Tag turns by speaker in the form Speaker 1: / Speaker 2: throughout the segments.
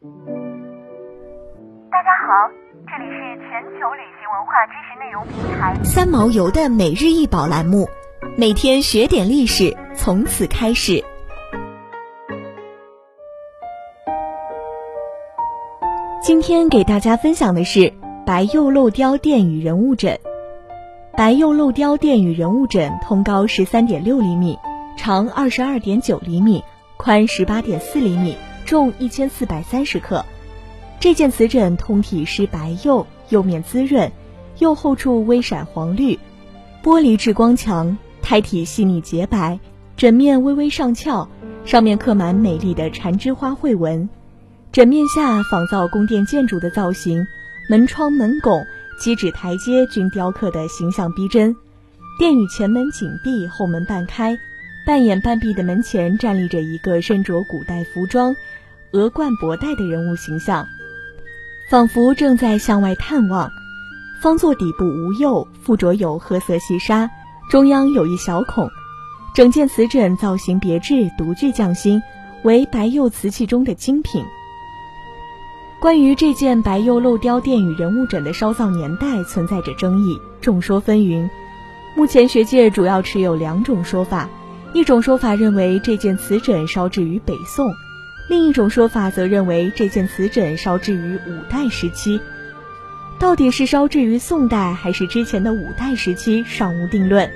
Speaker 1: 大家好，这里是全球旅行文化知识内容平台
Speaker 2: 三毛游的每日一宝栏目，每天学点历史，从此开始。今天给大家分享的是白釉镂雕殿宇人物枕。白釉镂雕殿宇人物枕通高十三点六厘米，长二十二点九厘米，宽十八点四厘米，重一千四百三十克。这件瓷枕通体施白釉，釉面滋润，釉厚处微闪黄绿，玻璃质光强，胎体细腻洁白，枕面微微上翘，上面刻满美丽的缠枝花卉纹。枕面下仿造宫殿建筑的造型，门窗、门拱、基址台阶均雕刻得形象逼真。殿宇前门紧闭，后门半开，半掩半闭的门前站立着一个身着古代服装、额冠博带的人物形象，仿佛正在向外探望。方座底部无釉，附着有褐色细沙，中央有一小孔。整件瓷枕造型别致，独具匠心，为白釉瓷器中的精品。关于这件白釉镂雕殿宇人物枕的烧造年代存在着争议，众说纷纭。目前学界主要持有两种说法：一种说法认为这件瓷枕烧制于北宋，另一种说法则认为这件瓷枕烧制于五代时期。到底是烧制于宋代还是之前的五代时期，尚无定论。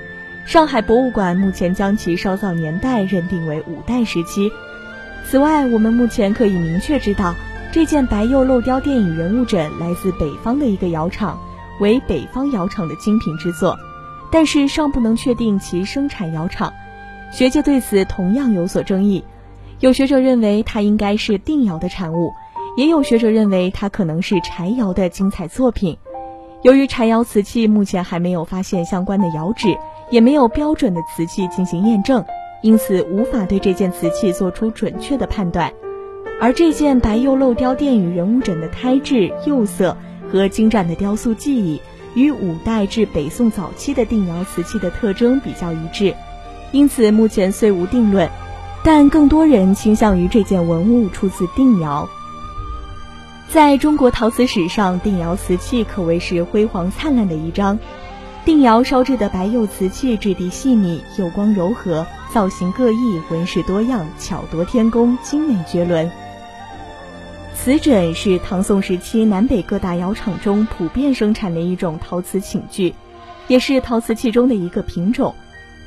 Speaker 2: 上海博物馆目前将其烧造年代认定为五代时期。此外，我们目前可以明确知道。这件白釉镂雕电影人物枕来自北方的一个窑厂，为北方窑厂的精品之作，但是尚不能确定其生产窑厂。学界对此同样有所争议，有学者认为它应该是定窑的产物，也有学者认为它可能是柴窑的精彩作品。由于柴窑瓷器目前还没有发现相关的窑址，也没有标准的瓷器进行验证，因此无法对这件瓷器做出准确的判断。而这件白釉镂雕殿宇人物枕的胎质、釉色和精湛的雕塑技艺，与五代至北宋早期的定窑瓷器的特征比较一致，因此目前虽无定论，但更多人倾向于这件文物出自定窑。在中国陶瓷史上，定窑瓷器可谓是辉煌灿烂的一章。定窑烧制的白釉瓷器质地细腻，釉光柔和，造型各异，纹饰多样，巧夺天工，精美绝伦。瓷枕是唐宋时期南北各大窑厂中普遍生产的一种陶瓷寝具，也是陶瓷器中的一个品种。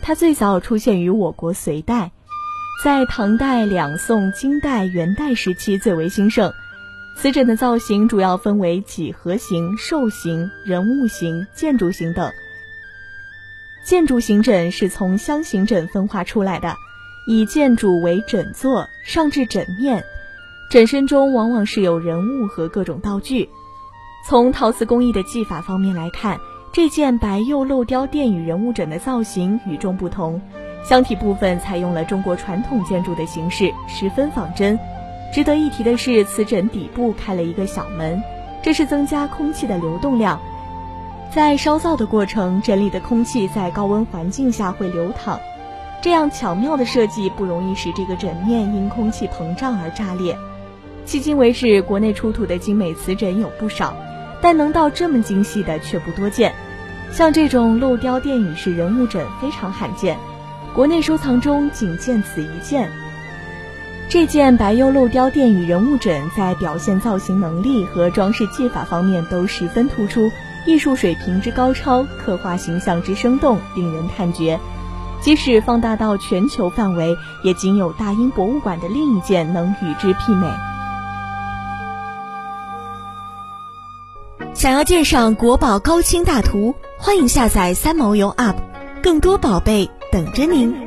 Speaker 2: 它最早出现于我国隋代，在唐代、两宋、金代、元代时期最为兴盛。瓷枕的造型主要分为几何形、兽形、人物形、建筑形等。建筑形枕是从箱形枕分化出来的，以建筑为枕座，上至枕面。枕身中往往是有人物和各种道具。从陶瓷工艺的技法方面来看，这件白釉镂雕殿宇人物枕的造型与众不同。箱体部分采用了中国传统建筑的形式，十分仿真。值得一提的是，瓷枕底部开了一个小门，这是增加空气的流动量。在烧造的过程，枕里的空气在高温环境下会流淌，这样巧妙的设计不容易使这个枕面因空气膨胀而炸裂。迄今为止，国内出土的精美瓷枕有不少，但能到这么精细的却不多见。像这种镂雕殿宇式人物枕非常罕见，国内收藏中仅见此一件。这件白釉镂雕殿宇人物枕在表现造型能力和装饰技法方面都十分突出，艺术水平之高超，刻画形象之生动，令人叹绝。即使放大到全球范围，也仅有大英博物馆的另一件能与之媲美。想要鉴赏国宝高清大图，欢迎下载三毛游 App，更多宝贝等着您。